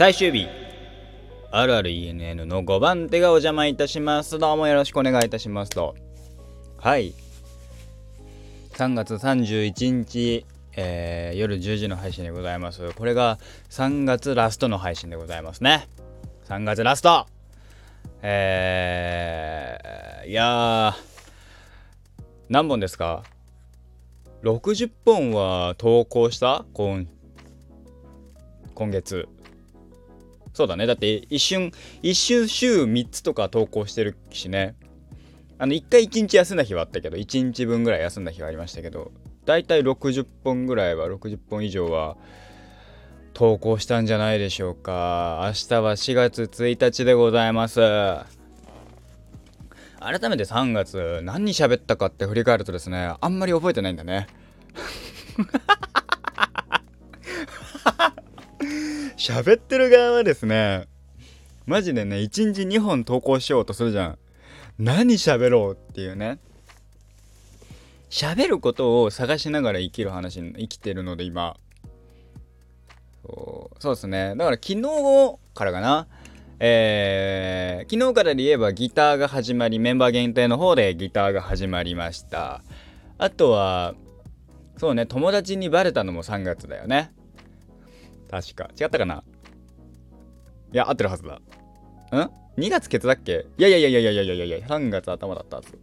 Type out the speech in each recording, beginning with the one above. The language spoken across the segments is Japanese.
最終日。あるある ENN の5番手がお邪魔いたします。どうもよろしくお願いいたしますと。はい。3月31日、えー、夜10時の配信でございます。これが3月ラストの配信でございますね。3月ラスト。えー、いや何本ですか？60本は投稿した？今今月。そうだね。だって一瞬一瞬週3つとか投稿してるしね。あの1回1日休んだ日はあったけど1日分ぐらい休んだ日はありましたけどだいたい60本ぐらいは60本以上は投稿したんじゃないでしょうか。明日は4月1日でございます。改めて3月何喋ったかって振り返るとですねあんまり覚えてないんだね。喋ってる側はですねマジでね1日2本投稿しようとするじゃん。何喋ろうっていうね。喋ることを探しながら生きる話生きてるので今。そうそうですね。だから昨日からかな。えー、昨日からで言えばギターが始まりメンバー限定の方でギターが始まりました。あとはそうね友達にバレたのも3月だよね。確か。違ったかな？いや合ってるはずだ。ん ?2 月ケツだっけ？いやいやいやいやいやいやいや3月頭だったはず。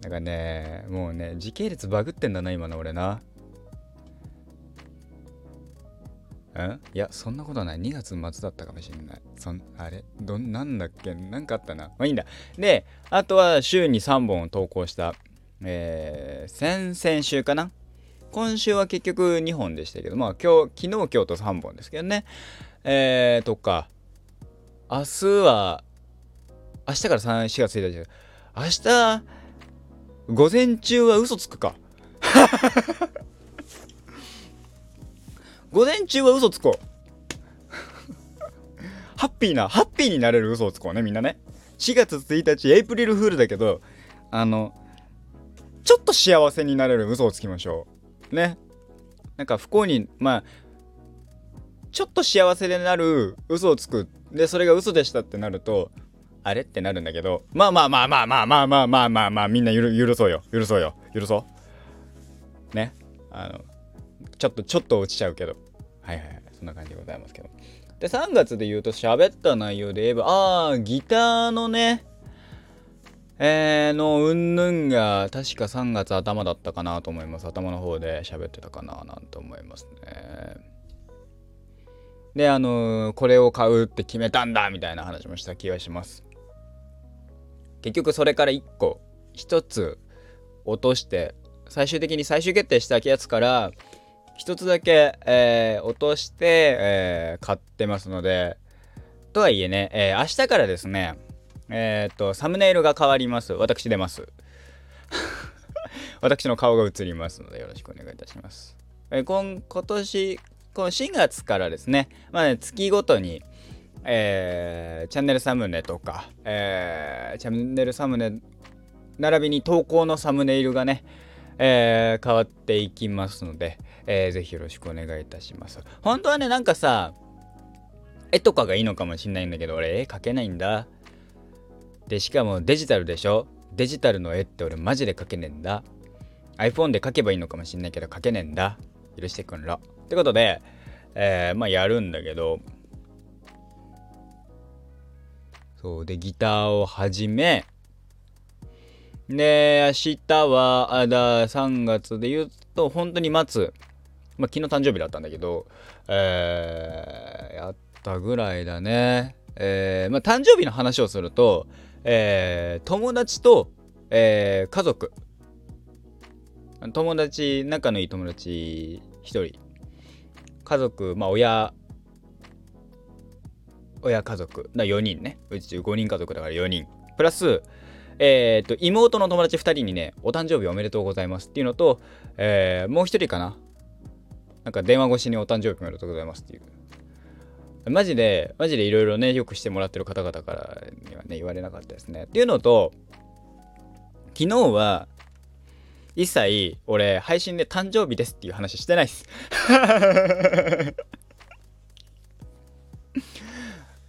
だかねもうね時系列バグってんだな今の俺な。ん？いや、そんなことない。2月末だったかもしれない。そん、あれ？ど、なんだっけ？なんかあったな。まあいいんだ。で、あとは週に3本投稿した、えー、先々週かな？今週は結局2本でしたけど、まあ今日、昨日、今日と3本ですけどね。えー、とか、明日は、明日から3、4月1日。明日、午前中は嘘つくか。午前中は嘘つこう。ハッピーな、ハッピーになれる嘘をつこうね、みんなね。4月1日、エイプリルフールだけど、あの、ちょっと幸せになれる嘘をつきましょう。ね。なんか不幸に、まあ、ちょっと幸せになる嘘をつく。で、それが嘘でしたってなると、あれってなるんだけど、まあまあまあまあまあまあまあまあまあまあ、みんな許そうよ。許そうよ。許そう。ね。あの、ちょっと、ちょっと落ちちゃうけど。はいはいはい。そんな感じでございますけど。で、3月で言うと喋った内容で言えば、ああ、ギターのね、えー、のうんぬんが確か3月頭だったかなと思います。頭の方で喋ってたかななんて思いますね。で、あの、これを買うって決めたんだみたいな話もした気がします。結局それから1個、1つ落として、最終的に最終決定したやつから一つだけ、えー、落として、えー、買ってますのでとはいえね、えー、明日からですねえっとサムネイルが変わります私出ます 私の顔が映りますのでよろしくお願いいたします、え、今今年この4月からですねまあね月ごとにえー、チャンネルサムネとか、えー、チャンネルサムネ並びに投稿のサムネイルがね、えー、変わっていきますので、えー、ぜひよろしくお願いいたします。本当はね、なんかさ、絵とかがいいのかもしんないんだけど、俺絵描けないんだ。で、しかもデジタルでしょ？デジタルの絵って俺マジで描けねえんだ。iPhone で描けばいいのかもしんないけど描けねえんだ。許してくんろ。ってことで、えー、まあやるんだけど、そうで、ギターを始め、で、明日は、あだ、3月で言うと、本当に待つ。まあ、昨日誕生日だったんだけど、えー、やったぐらいだね。えー、まあ、誕生日の話をすると、えー、友達と、えー、家族。友達、仲のいい友達1人。家族、まあ、親、親家族。だ4人ね。うち5人家族だから4人。プラス、えー、と、妹の友達2人にね、お誕生日おめでとうございますっていうのと、えー、もう1人かな。なんか電話越しにお誕生日おめでとうございますっていう。マジで、マジでいろいろね、よくしてもらってる方々からにはね、言われなかったですね。っていうのと、昨日は、一切、俺、配信で誕生日ですっていう話してないっす。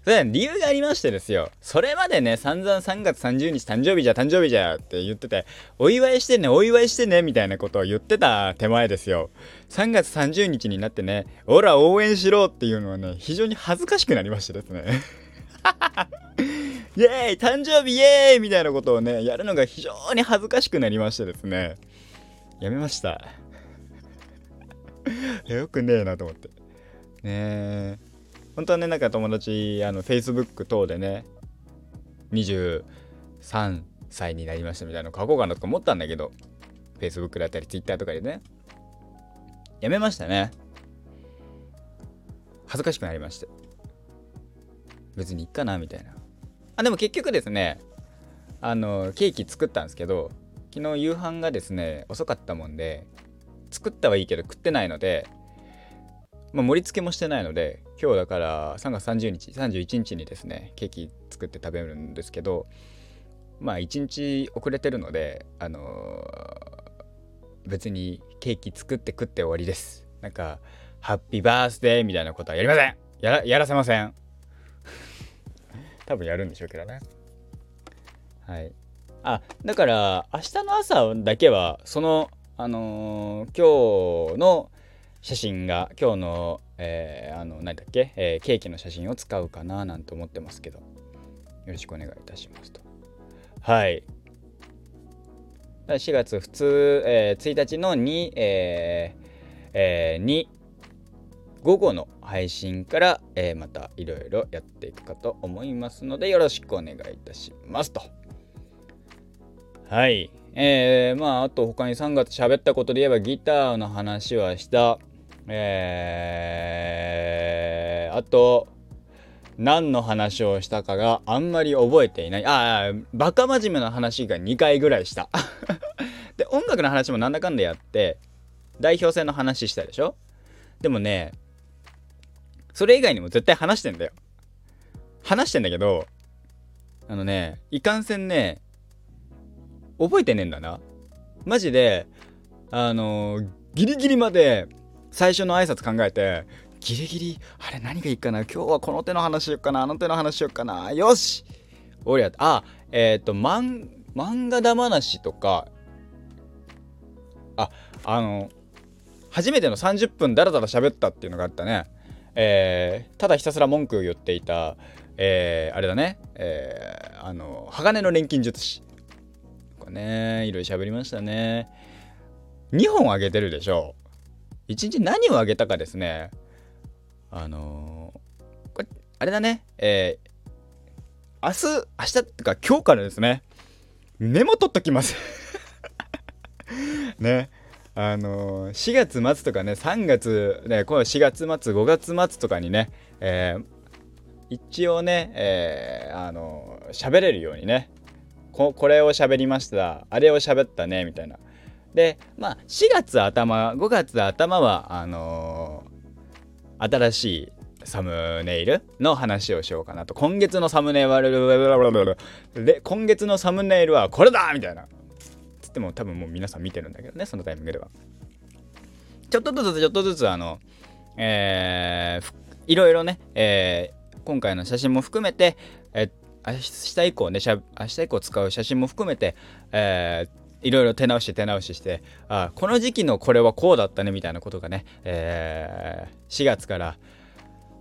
それ理由がありましてですよ。それまでね、散々3月30日誕生日じゃ誕生日じゃって言ってて、お祝いしてね、お祝いしてね、みたいなことを言ってた手前ですよ。3月30日になってね、ほら応援しろっていうのはね、非常に恥ずかしくなりましてですね。イエーイ誕生日イエーイみたいなことをね、やるのが非常に恥ずかしくなりましてですね。やめました。よくねえなと思って。ねえ。本当はね、なんか友達、あの、Facebook 等でね、23歳になりましたみたいなの書こうかなとか思ったんだけど、Facebook だったり Twitter とかでね、やめましたね。恥ずかしくなりまして。別にいっかな、みたいな。あ、でも結局ですね、あの、ケーキ作ったんですけど、昨日夕飯がですね、遅かったもんで、作ったはいいけど食ってないので、まあ、盛り付けもしてないので今日だから3月30日31日にですねケーキ作って食べるんですけどまあ1日遅れてるのであのー、別にケーキ作って食って終わりです。なんかハッピーバースデーみたいなことはやりません。やらやらせません。多分やるんでしょうけどね。はい。あだから明日の朝だけはそのあのー、今日の写真が今日の、えー、あの何だっけ、えー、ケーキの写真を使うかななんて思ってますけど。よろしくお願いいたしますと。はい。4月普通、えー、1日の2、えーえー、2午後の配信から、えー、またいろいろやっていくかと思いますのでよろしくお願いいたしますと。はい。えー、まああと他に3月喋ったことで言えばギターの話はした。えー、あと、何の話をしたかがあんまり覚えていない。ああ、バカ真面目な話が2回ぐらいした。で、音楽の話もなんだかんだやって、代表戦の話したでしょ？でもね、それ以外にも絶対話してんだよ。話してんだけど、あのね、いかんせんね、覚えてねえんだな。マジで、あのー、ギリギリまで最初の挨拶考えてギリギリあれ何がいいかな今日はこの手の話しよっかなあの手の話しよっかなよし!おりゃあえっ、ー、と漫画だ話とかああの初めての30分ダラダラ喋ったっていうのがあったね。えー、ただひたすら文句を言っていたえー、あれだね。えー、あの鋼の錬金術師。これねいろいろ喋りましたね。2本あげてるでしょ。う一日何をあげたかですね。あのー、これあれだね。えー、明日明日ってか今日からですね。メモ取っときます。ね。あのー、4月末とかね3月ねこの4月末5月末とかにね、えー、一応ね、えー、あの喋れるようにね。ここれを喋りました。あれを喋ったねみたいな。でまあ4月頭5月頭はあのー、新しいサムネイルの話をしようかなと。今月のサムネイル今月のサムネイルはこれだみたいな。つっても多分もう皆さん見てるんだけどねそのタイミングでは。ちょっとずつちょっとずつあのえー、いろいろね、えー、今回の写真も含めて、えー、明日以降ね明日以降使う写真も含めて、えー、いろいろ手直し手直ししてあこの時期のこれはこうだったねみたいなことがね、えー、4月から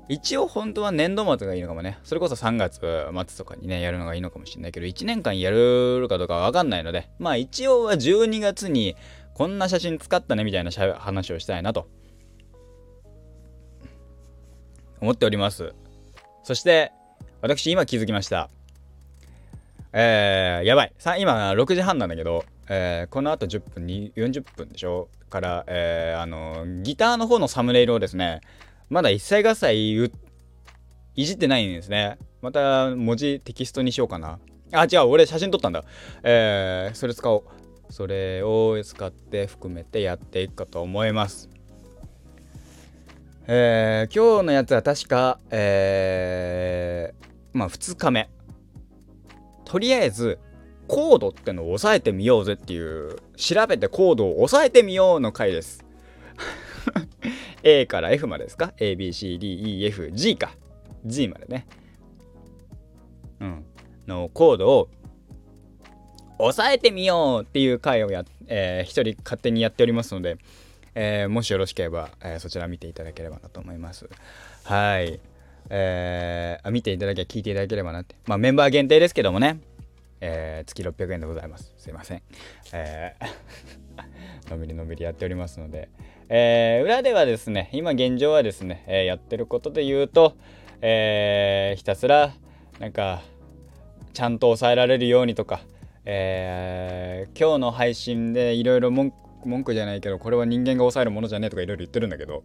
一応本当は年度末がいいのかもね。それこそ3月末とかにねやるのがいいのかもしれないけど1年間やるかどうかわかんないのでまあ一応は12月にこんな写真使ったねみたいな話をしたいなと。思っております。そして私今気づきました。えー、やばい。さ今6時半なんだけどえー、この後10分に40分でしょ？から、えー、あのギターの方のサムネイルをですねまだ一切合切いじってないんですね。また文字テキストにしようかな。あ違う俺写真撮ったんだ。えー、それ使おう。それを使って含めてやっていくかと思います。えー、今日のやつは確かえー、まあ2日目。とりあえずコードってのを押さえてみようぜっていう調べてコードを押さえてみようの回です A から F までですか ?ABCDEFG か G までねうん、のコードを抑えてみようっていう回をや、えー、一人勝手にやっておりますので、えー、もしよろしければ、えー、そちら見ていただければなと思います。はい。えー、見ていただけ、聞いていただければなって。まあメンバー限定ですけどもね、えー、月600円でございます。すいません。えー、のびりのんびりやっておりますので、えー、裏ではですね、今現状はですね、え、やってることで言うと、え、ひたすら、なんか、ちゃんと抑えられるようにとか、え、今日の配信でいろいろ文句じゃないけどこれは人間が抑えるものじゃねえとかいろいろ言ってるんだけど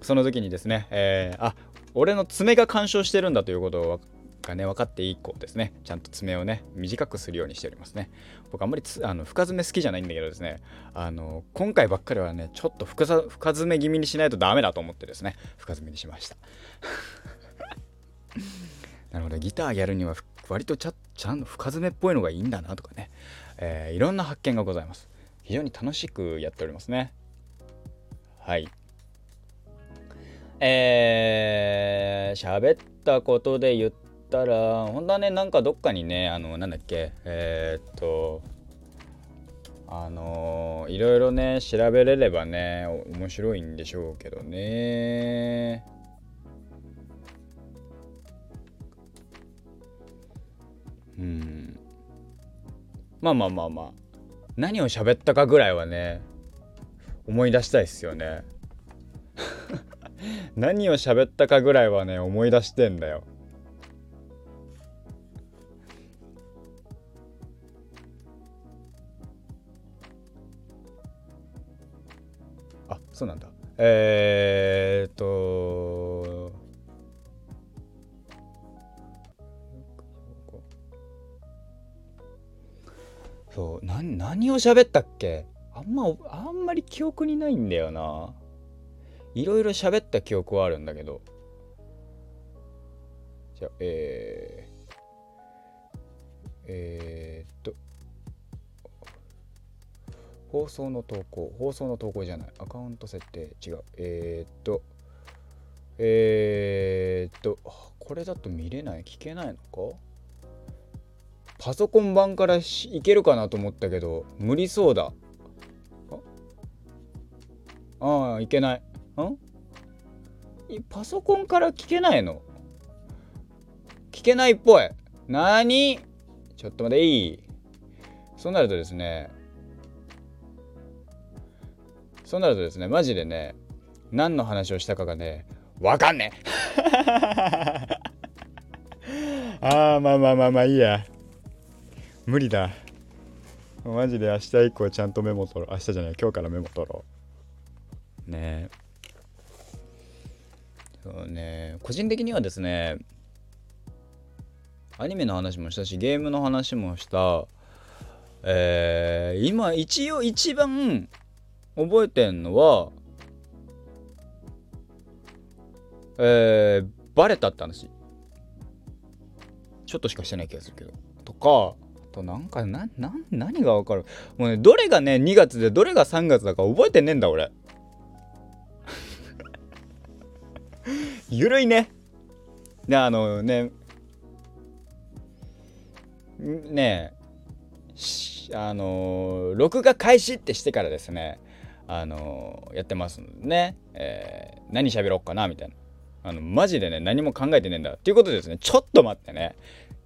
その時にですね、えー、あ俺の爪が干渉してるんだということをがね分かっていい子ですね。ちゃんと爪をね短くするようにしておりますね。僕あんまりあの深爪好きじゃないんだけどですね。あの今回ばっかりはねちょっと深深爪気味にしないとダメだと思ってですね。深爪にしました。なるほど。ギターやるには割とちゃちゃんと深爪っぽいのがいいんだなとかね、えー、いろんな発見がございます。非常に楽しくやっておりますね。はい。えー、喋ったことで言ったら本当はねなんかどっかにねあのなんだっけえー、っとあのいろいろね調べれればね面白いんでしょうけどね。うん。まあまあまあまあ。何を喋ったかぐらいはね思い出したいっすよね。何を喋ったかぐらいはね思い出してんだよ。そうなんだ。えー、っとそう何何を喋ったっけ？あんまあんまり記憶にないんだよな。いろいろ喋った記憶はあるんだけど。じゃあえー、えー、放送の投稿放送の投稿じゃない。アカウント設定違う。えー、っとえー、っとこれだと見れない？聞けないのか？パソコン版からいけるかなと思ったけど無理そうだ。ああいけない。ん？パソコンから聞けないの？聞けないっぽい。何ちょっと待っていい？そうなるとですねそうなるとですねマジでね何の話をしたかがねわかんねえ。ああまあまあまあまあいいや。無理だ。マジで明日以降ちゃんとメモ取ろう。明日じゃない今日からメモ取ろう。ねえ。そうね。個人的にはですねアニメの話もしたしゲームの話もした。えー、今一応一番覚えてんのはえー、バレたって話。ちょっとしかしてない気がするけど。とかあとなんかなな何がわかる。もうねどれがね2月でどれが3月だか覚えてねえんだ俺。ゆるいね。であのねねえあの録画開始ってしてからですね。あのやってますのでね、えー、何喋ろうかなみたいな。あのマジでね何も考えてねえんだっていうことですね。ちょっと待ってね。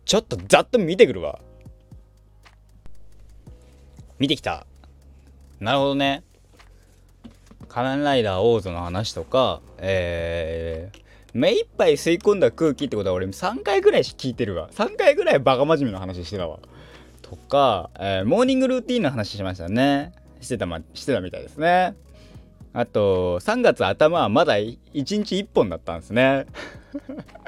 ちょっとざっと見てくるわ。見てきた。なるほどね。仮面ライダーオーズの話とかえー、目いっぱい吸い込んだ空気ってことは俺3回ぐらい聞いてるわ。3回ぐらいバカ真面目な話してたわ。とか、えー、モーニングルーティンの話しましたね。してた,、ま、してたみたいですね。あと3月頭はまだ1日1本だったんですね。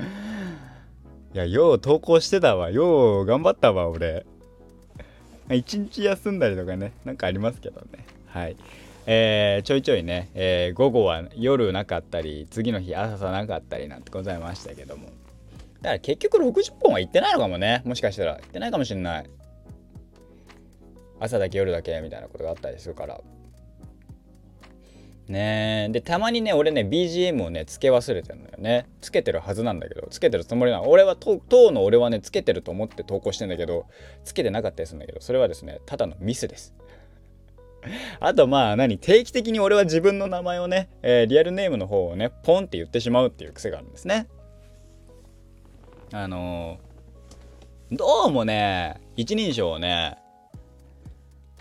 いやよう投稿してたわ。よう頑張ったわ俺。一日休んだりとかねなんかありますけどね。はい。えー、ちょいちょいね、えー、午後は夜なかったり次の日朝さなかったりなんてございましたけども。だから結局60本は行ってないのかもね。もしかしたら。行ってないかもしんない。朝だけ夜だけみたいなことがあったりするから。ねでたまにね俺ね BGM をねつけ忘れてるのよね。つけてるはずなんだけどつけてるつもりなの。俺は当の俺はねつけてると思って投稿してんだけどつけてなかったりするんだけどそれはですねただのミスです。あとまあ何？定期的に俺は自分の名前をね、えー、リアルネームの方をねポンって言ってしまうっていう癖があるんですね。あのー、どうもね一人称をね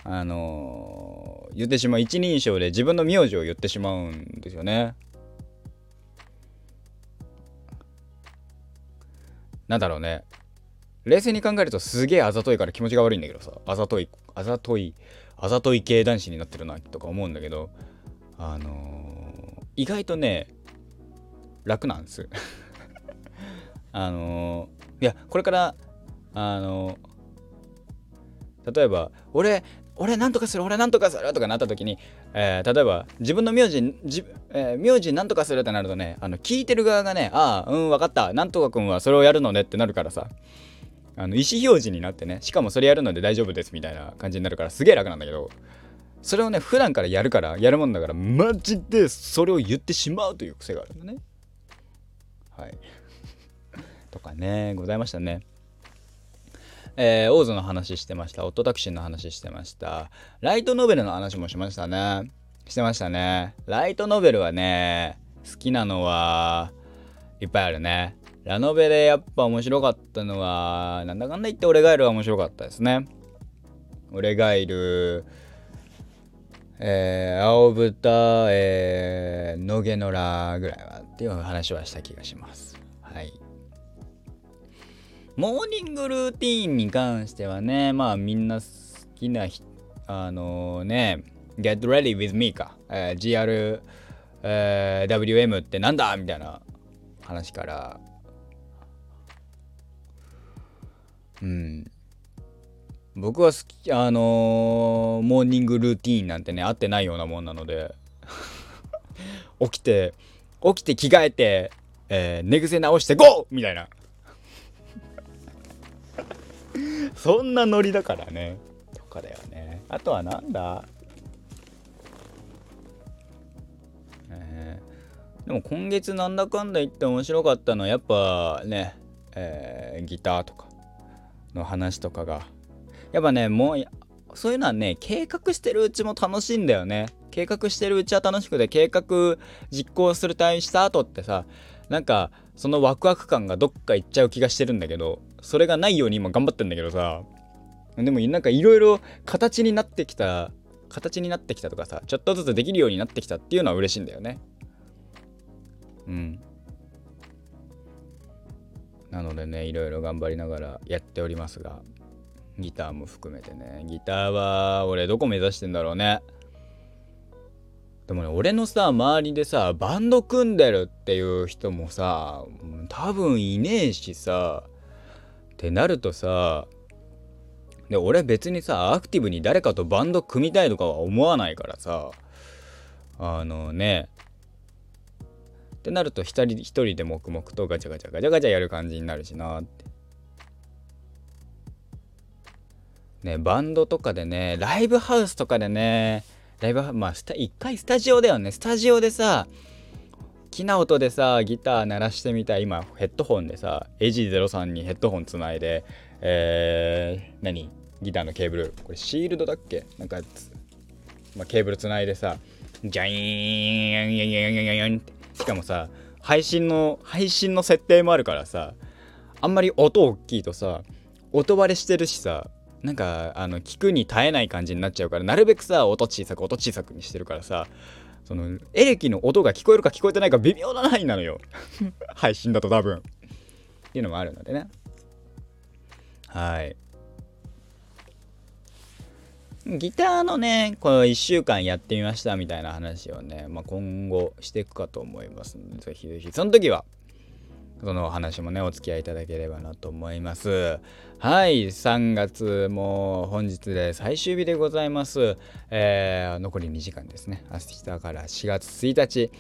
あの、言ってしまう一人称で自分の名字を言ってしまうんですよね。なんだろうね。冷静に考えるとすげえあざといから気持ちが悪いんだけどさ、あざとい、あざとい、あざとい系男子になってるなとか思うんだけど、あのー、意外とね、楽なんです。あのー、いや、これから、あのー、例えば、俺、俺なんとかする俺なんとかするとかなった時に、えー、例えば自分の名字じ、えー、名字なんとかするってなるとねあの聞いてる側がねああうん分かった。なんとかくんはそれをやるのねってなるからさ。あの意思表示になってねしかもそれやるので大丈夫ですみたいな感じになるからすげえ楽なんだけどそれをね普段からやるからやるもんだからマジでそれを言ってしまうという癖があるのね。はい。とかねございましたね。えー、オーズの話してました。オットタクシーの話してました。ライトノベルの話もしましたね。してましたね。ライトノベルはね、好きなのはいっぱいあるね。ラノベでやっぱ面白かったのは、なんだかんだ言って俺ガエルは面白かったですね。俺ガエル、えー、青豚、えー、野毛野良ぐらいはっていう話はした気がします。はい。モーニングルーティーンに関してはね、まあみんな好きな、あのー、ね、get ready with me か、えー、GR、えー、WM ってなんだ？みたいな話から、うん。僕は好き、あのー、モーニングルーティーンなんてね、合ってないようなもんなので。起きて、起きて着替えて、えー、寝癖直してゴー！みたいな。そんなノリだからね。とかだよね。あとはなんだ？えー、でも今月なんだかんだ言って面白かったのはやっぱね、えー、ギターとかの話とかが。やっぱね、もう、そういうのはね、計画してるうちも楽しいんだよね。計画してるうちは楽しくて、計画実行する対した後ってさ、なんか、そのワクワク感がどっか行っちゃう気がしてるんだけど、それがないように今頑張ってんだけどさ、でもなんかいろいろ形になってきた、形になってきたとかさ、ちょっとずつできるようになってきたっていうのは嬉しいんだよね。うん。なのでね、いろいろ頑張りながらやっておりますが、ギターも含めてね、ギターは俺どこ目指してんだろうね。でもね、俺のさ、周りでさ、バンド組んでるっていう人もさ、多分いねえしさ、ってなるとさ、で俺別にさアクティブに誰かとバンド組みたいとかは思わないからさあのねってなると一人一人で黙々とガチャガチャガチャガチャやる感じになるしなって。ねバンドとかでねライブハウスとかでねライブハウスまあ一回スタジオだよね。スタジオでさきな音でさギター鳴らしてみたい。今ヘッドホンでさ AG03 にヘッドホンつないでえー、何？ギターのケーブル。これシールドだっけ？なんか、まあ、ケーブルつないでさジャイーンヤンヤンヤンヤンヤンって。しかもさ配信の配信の設定もあるからさあんまり音大きいとさ音割れしてるしさなんかあの聞くに耐えない感じになっちゃうからなるべくさ音小さく音小さくにしてるからさそのエレキの音が聞こえるか聞こえてないか微妙なラインなのよ。配信だと多分。っていうのもあるのでね。はい。ギターのね、この1週間やってみましたみたいな話をね、まあ、今後していくかと思いますので、ぜひぜひ、その時は、そのお話もね、お付き合いいただければなと思います。はい、3月も本日で最終日でございます。えー、残り2時間ですね。明日から4月1日。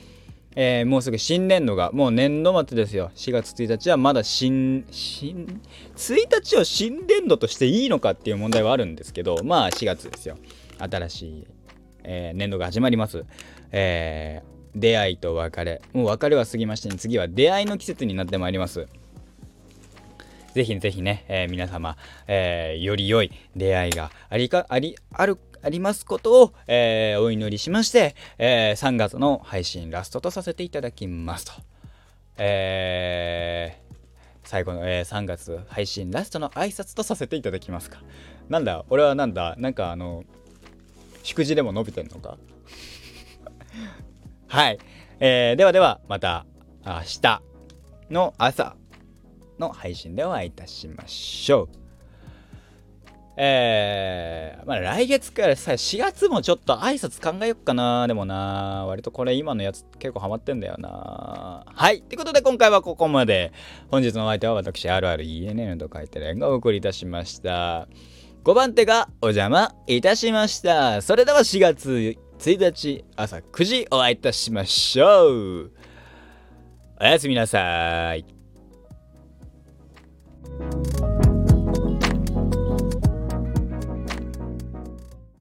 えー、もうすぐ新年度が、もう年度末ですよ。4月1日はまだ新、新、1日を新年度としていいのかっていう問題はあるんですけど、まあ4月ですよ。新しい、えー、年度が始まります。えー、出会いと別れ。もう別れは過ぎまして、ね、次は出会いの季節になってまいります。ぜひぜひね、えー、皆様、えー、より良い出会いがありか、あり、ある、ありますことを、えー、お祈りしまして、え3月の配信ラストとさせていただきますと。え最後の、え3月配信ラストの挨拶とさせていただきますか。なんだ、俺はなんだ、なんかあの、祝辞でも伸びてんのか？はい。えー、ではでは、また明日の朝の配信でお会いいたしましょう。えー、まあ来月からさ、4月もちょっと挨拶考えよっかな。でもな、割とこれ今のやつ結構ハマってんだよな。はい。ってことで今回はここまで。本日のお相手は私、RRENN と書いてレンがお送りいたしました。5番手がお邪魔いたしました。それでは4月1日朝9時お会いいたしましょう。おやすみなさい。